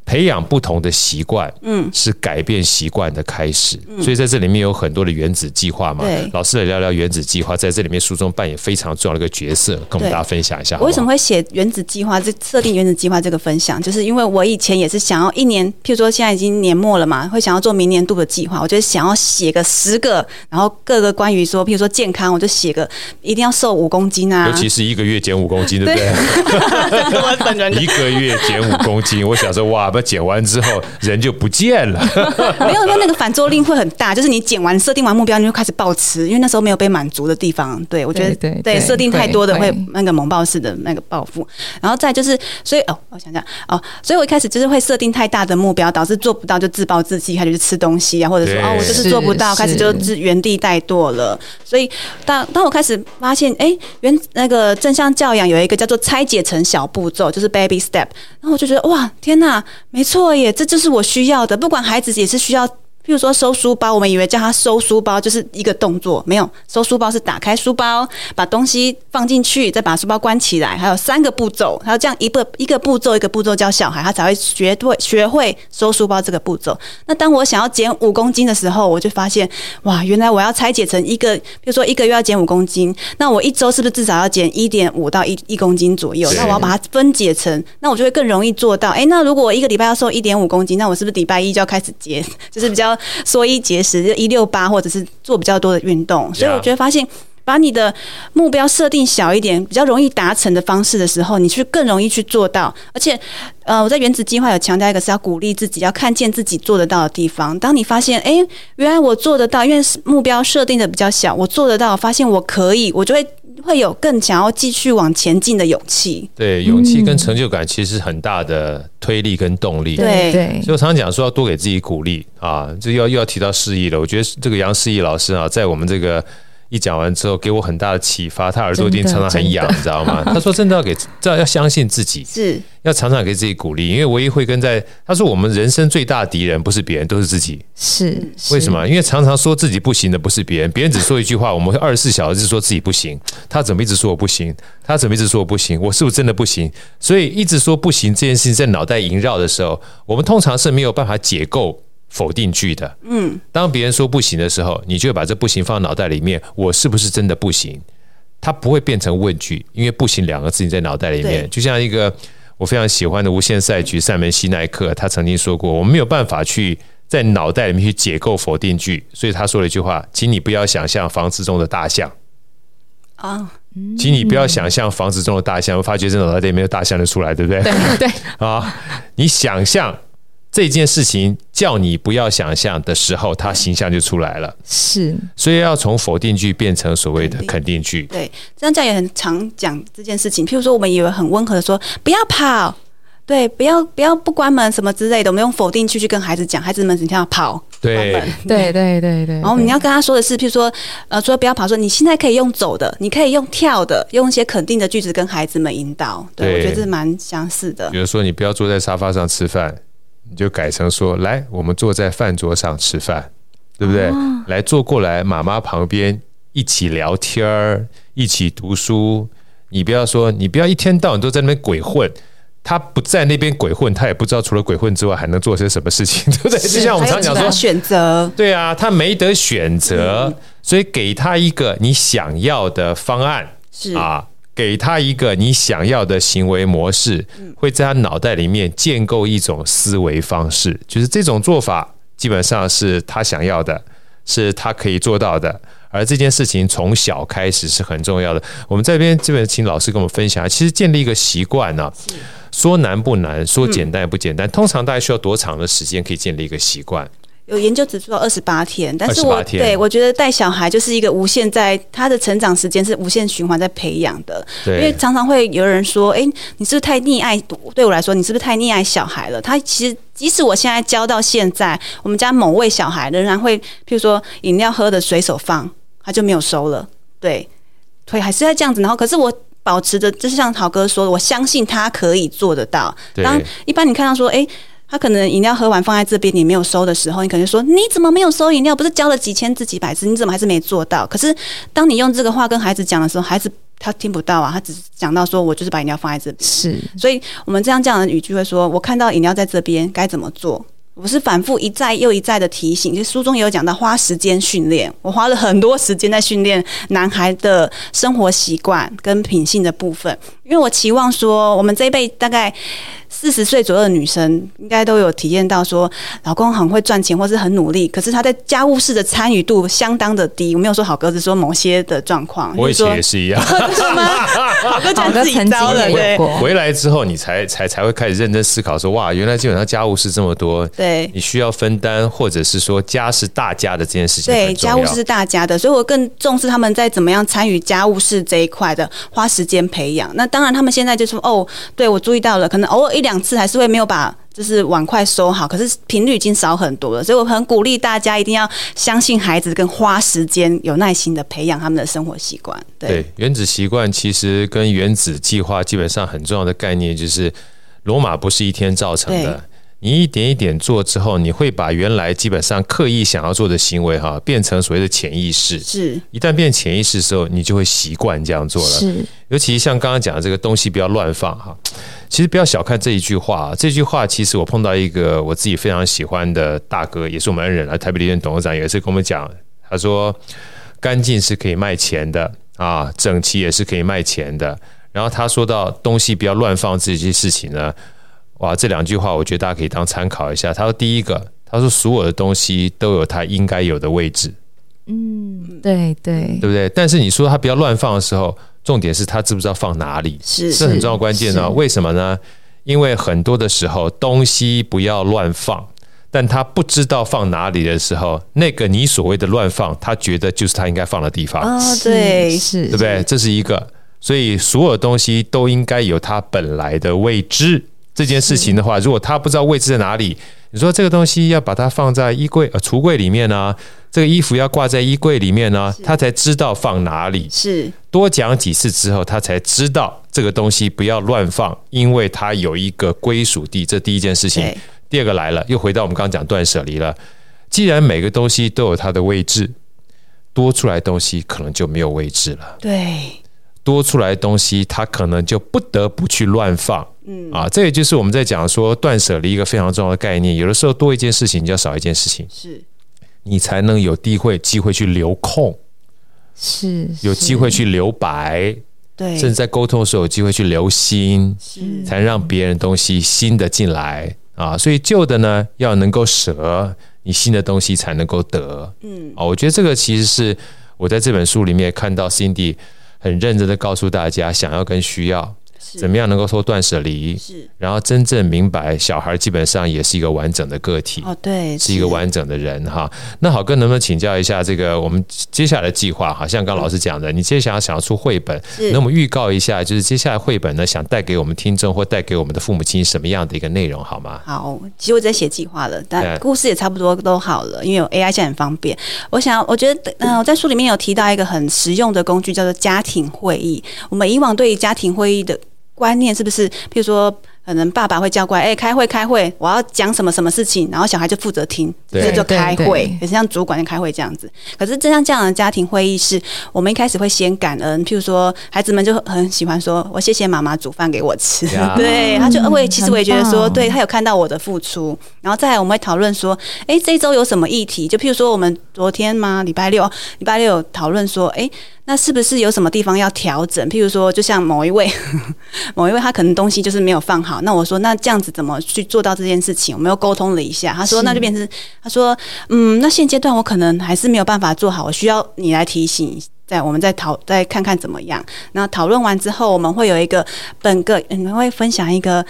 培养不同的习惯，嗯，是改变习惯的开始。嗯、所以在这里面有很多的原子计划嘛。对，老师来聊聊原子计划，在这里面书中扮演非常重要的一个角色，跟我们大家分享一下好好？我为什么会写原子计划？这设定原子计划这个分享，就是因为我以前也是想要一年，譬如说现在已经年末了嘛，会想要做明年度的计划。我觉得想要写个十个，然后各个关于说，譬如说健康，我就写个一定要瘦五公斤啊，尤其是一个月减五公斤，对不对？[laughs] [laughs] 一个月减五公斤，我想说哇。不减完之后人就不见了，[laughs] 没有说那个反作用力会很大，就是你减完设定完目标，你就开始暴吃，因为那时候没有被满足的地方。对我觉得对对设定太多的会那个猛暴式的那个报复，然后再就是所以哦，我想想哦，所以我一开始就是会设定太大的目标，导致做不到就自暴自弃，开始去吃东西啊，或者说哦我就是做不到，开始就是原地怠惰了。所以当当我开始发现，哎，原那个正向教养有一个叫做拆解成小步骤，就是 baby step，然后我就觉得哇天呐！没错耶，这就是我需要的。不管孩子也是需要。譬如说收书包，我们以为叫他收书包就是一个动作，没有收书包是打开书包，把东西放进去，再把书包关起来，还有三个步骤，还有这样一个一个步骤一个步骤教小孩，他才会学会学会收书包这个步骤。那当我想要减五公斤的时候，我就发现哇，原来我要拆解成一个，比如说一个月要减五公斤，那我一周是不是至少要减一点五到一一公斤左右？那我要把它分解成，那我就会更容易做到。哎，那如果我一个礼拜要瘦一点五公斤，那我是不是礼拜一就要开始减？[laughs] 就是比较。要缩衣节食，就一六八或者是做比较多的运动。所以我觉得发现。把你的目标设定小一点，比较容易达成的方式的时候，你去更容易去做到。而且，呃，我在原子计划有强调一个是要鼓励自己，要看见自己做得到的地方。当你发现，哎，原来我做得到，因为目标设定的比较小，我做得到，发现我可以，我就会会有更想要继续往前进的勇气。对，勇气跟成就感其实是很大的推力跟动力。对对，所以我常常讲说要多给自己鼓励啊，这又要又要提到释义了。我觉得这个杨释义老师啊，在我们这个。一讲完之后，给我很大的启发。他耳朵一定常常很痒，你知道吗？[laughs] 他说：“真的要给，要要相信自己，是要常常给自己鼓励。因为唯一会跟在他说，我们人生最大的敌人不是别人，都是自己。是为什么？因为常常说自己不行的不是别人，别人只说一句话，我们会二十四小时说自己不行。他怎么一直说我不行？他怎么一直说我不行？我是不是真的不行？所以一直说不行这件事情在脑袋萦绕的时候，我们通常是没有办法解构。”否定句的，嗯，当别人说不行的时候，你就会把这不行放到脑袋里面。我是不是真的不行？它不会变成问句，因为不行两个字你在脑袋里面，就像一个我非常喜欢的无限赛局塞门西奈克，他曾经说过，我们没有办法去在脑袋里面去解构否定句，所以他说了一句话，请你不要想象房子中的大象啊，请你不要想象房子中的大象，我发觉这脑袋里面有大象就出来，对不对？对对 [laughs] 啊，你想象。这件事情叫你不要想象的时候，他形象就出来了。是，所以要从否定句变成所谓的肯定句。对，这样讲也很常讲这件事情。譬如说，我们以为很温和的说“不要跑”，对，不要不要不关门什么之类的，我们用否定句去跟孩子讲，孩子们一定要跑。对，对对对对。然后你要跟他说的是，譬如说，呃，说不要跑，说你现在可以用走的，你可以用跳的，用一些肯定的句子跟孩子们引导。对，对我觉得这是蛮相似的。比如说，你不要坐在沙发上吃饭。你就改成说：“来，我们坐在饭桌上吃饭，对不对？哦、来坐过来，妈妈旁边一起聊天儿，一起读书。你不要说，你不要一天到晚都在那边鬼混。他不在那边鬼混，他也不知道除了鬼混之外还能做些什么事情，[laughs] 对不对？就像我们常讲说，选择。对啊，他没得选择，嗯、所以给他一个你想要的方案是啊。”给他一个你想要的行为模式，会在他脑袋里面建构一种思维方式，就是这种做法基本上是他想要的，是他可以做到的。而这件事情从小开始是很重要的。我们这边这边请老师跟我们分享，其实建立一个习惯呢，说难不难，说简单也不简单。通常大概需要多长的时间可以建立一个习惯？有研究指出二十八天，但是我对我觉得带小孩就是一个无限在他的成长时间是无限循环在培养的，因为常常会有人说，哎、欸，你是不是太溺爱？对我来说，你是不是太溺爱小孩了？他其实即使我现在教到现在，我们家某位小孩仍然会，譬如说饮料喝的随手放，他就没有收了，对，所以还是在这样子。然后，可是我保持着，就是像陶哥说的，我相信他可以做得到。当一般你看到说，哎、欸。他可能饮料喝完放在这边，你没有收的时候，你可能说：“你怎么没有收饮料？不是教了几千字几百字，你怎么还是没做到？”可是当你用这个话跟孩子讲的时候，孩子他听不到啊，他只是讲到说：“我就是把饮料放在这边。”是，所以我们这样这样的语句会说：“我看到饮料在这边，该怎么做？”我是反复一再又一再的提醒。就书中也有讲到花时间训练，我花了很多时间在训练男孩的生活习惯跟品性的部分，因为我期望说，我们这一辈大概。四十岁左右的女生应该都有体验到，说老公很会赚钱或是很努力，可是他在家务事的参与度相当的低。我没有说好哥是说某些的状况，我以前也是一样，[laughs] 是吗？郝哥讲自己糟了，对。回来之后，你才才才会开始认真思考，说哇，原来基本上家务事这么多，对，你需要分担，或者是说家是大家的这件事情，对，家务事是大家的，所以我更重视他们在怎么样参与家务事这一块的，花时间培养。那当然，他们现在就说哦，对我注意到了，可能偶尔一两。两次还是会没有把就是碗筷收好，可是频率已经少很多了，所以我很鼓励大家一定要相信孩子，跟花时间有耐心的培养他们的生活习惯。对，对，原子习惯其实跟原子计划基本上很重要的概念就是，罗马不是一天造成的。你一点一点做之后，你会把原来基本上刻意想要做的行为哈，变成所谓的潜意识。是，一旦变潜意识的时候，你就会习惯这样做了。是，尤其像刚刚讲的这个东西不要乱放哈。其实不要小看这一句话，这句话其实我碰到一个我自己非常喜欢的大哥，也是我们恩人啊，台北地院董事长，也是跟我们讲，他说干净是可以卖钱的啊，整齐也是可以卖钱的。然后他说到东西不要乱放这些事情呢。哇，这两句话我觉得大家可以当参考一下。他说：“第一个，他说所有的东西都有它应该有的位置。嗯，对对，对不对？但是你说他不要乱放的时候，重点是他知不知道放哪里，是这很重要关键呢。为什么呢？因为很多的时候东西不要乱放，但他不知道放哪里的时候，那个你所谓的乱放，他觉得就是他应该放的地方。哦，对，是，对不对？这是一个，所以所有东西都应该有它本来的位置。这件事情的话，如果他不知道位置在哪里，你说这个东西要把它放在衣柜呃橱柜里面呢、啊？这个衣服要挂在衣柜里面呢、啊，他才知道放哪里。是多讲几次之后，他才知道这个东西不要乱放，因为它有一个归属地。这第一件事情。第二个来了，又回到我们刚刚讲断舍离了。既然每个东西都有它的位置，多出来东西可能就没有位置了。对。多出来的东西，它可能就不得不去乱放，嗯。啊，这也就是我们在讲说断舍离一个非常重要的概念。有的时候多一件事情，就要少一件事情，是，你才能有机会机会去留空，是，有机会去留白，对，甚至在沟通的时候有机会去留心，是，才让别人东西新的进来。啊。所以旧的呢，要能够舍，你新的东西才能够得，嗯。啊，我觉得这个其实是我在这本书里面看到 Cindy。很认真的告诉大家，想要跟需要。怎么样能够说断舍离？是，然后真正明白，小孩基本上也是一个完整的个体哦，对，是一个完整的人哈。那好哥能不能请教一下这个我们接下来的计划？好像刚老师讲的，你接下来想要出绘本，那我们预告一下，就是接下来绘本呢，想带给我们听众或带给我们的父母亲什么样的一个内容，好吗？好，其实我在写计划了，但故事也差不多都好了，因为有 AI 现在很方便。我想，我觉得，嗯，我在书里面有提到一个很实用的工具，叫做家庭会议。我们以往对于家庭会议的观念是不是？譬如说。可能爸爸会叫过来，哎、欸，开会开会，我要讲什么什么事情，然后小孩就负责听，这就开会，也是像主管在开会这样子。可是，就像这样的家庭会议是，我们一开始会先感恩，譬如说，孩子们就很喜欢说，我谢谢妈妈煮饭给我吃，[laughs] 对，他就会，其实我也觉得说，对他有看到我的付出，然后再来我们会讨论说，哎、欸，这一周有什么议题？就譬如说，我们昨天吗，礼拜六，礼拜六有讨论说，哎、欸，那是不是有什么地方要调整？譬如说，就像某一位，[laughs] 某一位他可能东西就是没有放好。那我说，那这样子怎么去做到这件事情？我们又沟通了一下，他说，那就变成他说，嗯，那现阶段我可能还是没有办法做好，我需要你来提醒，再我们再讨，再看看怎么样。那讨论完之后，我们会有一个本个，你们会分享一个。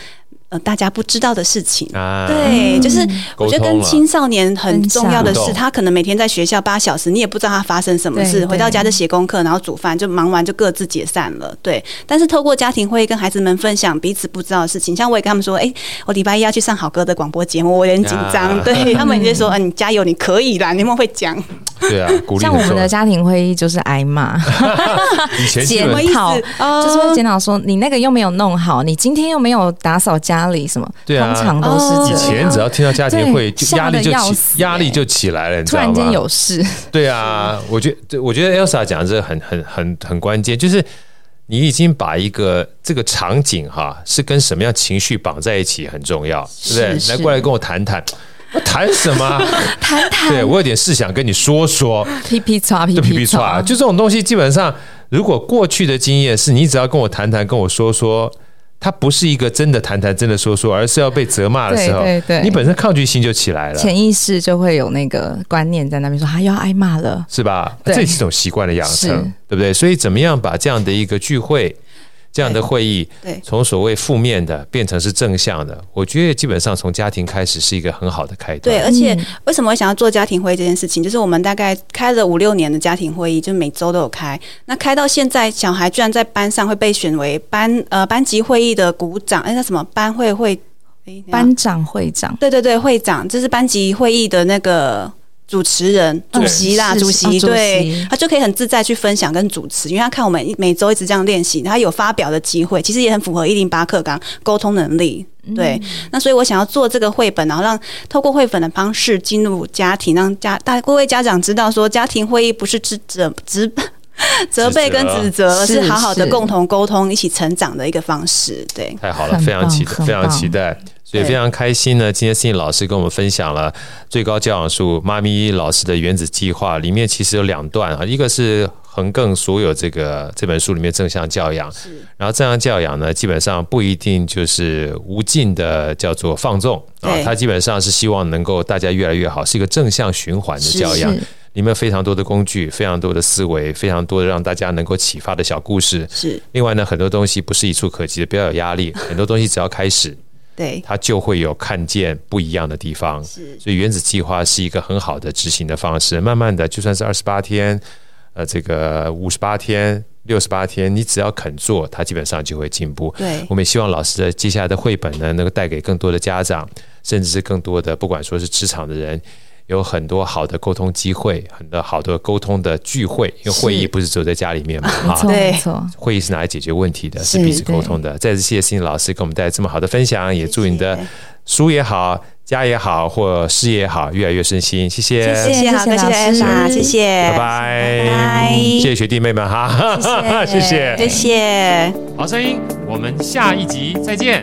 大家不知道的事情，啊、对，就是我觉得跟青少年很重要的是，他可能每天在学校八小时，你也不知道他发生什么事，回到家就写功课，然后煮饭，就忙完就各自解散了。对，但是透过家庭会议跟孩子们分享彼此不知道的事情，像我也跟他们说，哎、欸，我礼拜一要去上好歌的广播节目，我有点紧张。对 [laughs] 他们也说，嗯、啊，你加油，你可以啦，你们会讲。对啊，像我们的家庭会议就是挨骂，[laughs] 检讨，就是会检讨说你那个又没有弄好，你今天又没有打扫家里什么，对啊，通常都是以前只要听到家庭会，压力就起，压力就起来了，你知道吗？突然间有事，对啊，我觉得，我觉得 Elsa 讲的这个很很很很关键，就是你已经把一个这个场景哈是跟什么样情绪绑在一起很重要，对不对？来过来跟我谈谈。谈什么？[laughs] 谈谈。对，我有点事想跟你说说。皮皮剉，皮皮剉，就这种东西，基本上，如果过去的经验是你只要跟我谈谈，跟我说说，它不是一个真的谈谈，真的说说，而是要被责骂的时候，对对对，你本身抗拒心就起来了，潜意识就会有那个观念在那边说，他要挨骂了，是吧？这是一种习惯的养成，对不对？所以，怎么样把这样的一个聚会？这样的会议，对，从所谓负面的变成是正向的，我觉得基本上从家庭开始是一个很好的开端。对，而且为什么会想要做家庭会议这件事情，就是我们大概开了五六年的家庭会议，就每周都有开。那开到现在，小孩居然在班上会被选为班呃班级会议的股长，哎，那什么班会会，班长会长，对对对，会长，这是班级会议的那个。主持人、主席啦，主席，对，他就可以很自在去分享跟主持，因为他看我们每周一直这样练习，他有发表的机会，其实也很符合一零八课纲沟通能力。对，那所以我想要做这个绘本，然后让透过绘本的方式进入家庭，让家大各位家长知道说，家庭会议不是指责、指 [laughs] 责备跟指责，而是好好的共同沟通、一起成长的一个方式。对，太好了，非常期待，非常期待。也非常开心呢。今天 Cindy 老师跟我们分享了最高教养术妈咪老师的原子计划，里面其实有两段啊，一个是横亘所有这个这本书里面正向教养。然后正向教养呢，基本上不一定就是无尽的叫做放纵啊，它基本上是希望能够大家越来越好，是一个正向循环的教养。里面非常多的工具，非常多的思维，非常多的让大家能够启发的小故事。是。另外呢，很多东西不是一触可及的，不要有压力。很多东西只要开始，对，他就会有看见不一样的地方。是。所以原子计划是一个很好的执行的方式。慢慢的，就算是二十八天，呃，这个五十八天、六十八天，你只要肯做，它基本上就会进步。对。我们也希望老师的接下来的绘本呢，能够带给更多的家长，甚至是更多的，不管说是职场的人。有很多好的沟通机会，很多好的沟通的聚会，因为会议不是只有在家里面嘛，哈，对，会议是拿来解决问题的，是彼此沟通的。再次谢谢老师给我们带来这么好的分享，也祝你的书也好，家也好，或事业也好，越来越顺心。谢谢，谢谢，好，谢谢安娜，谢谢，拜拜，谢谢学弟妹们哈，谢谢，[laughs] 谢谢，谢谢，好声音，我们下一集再见。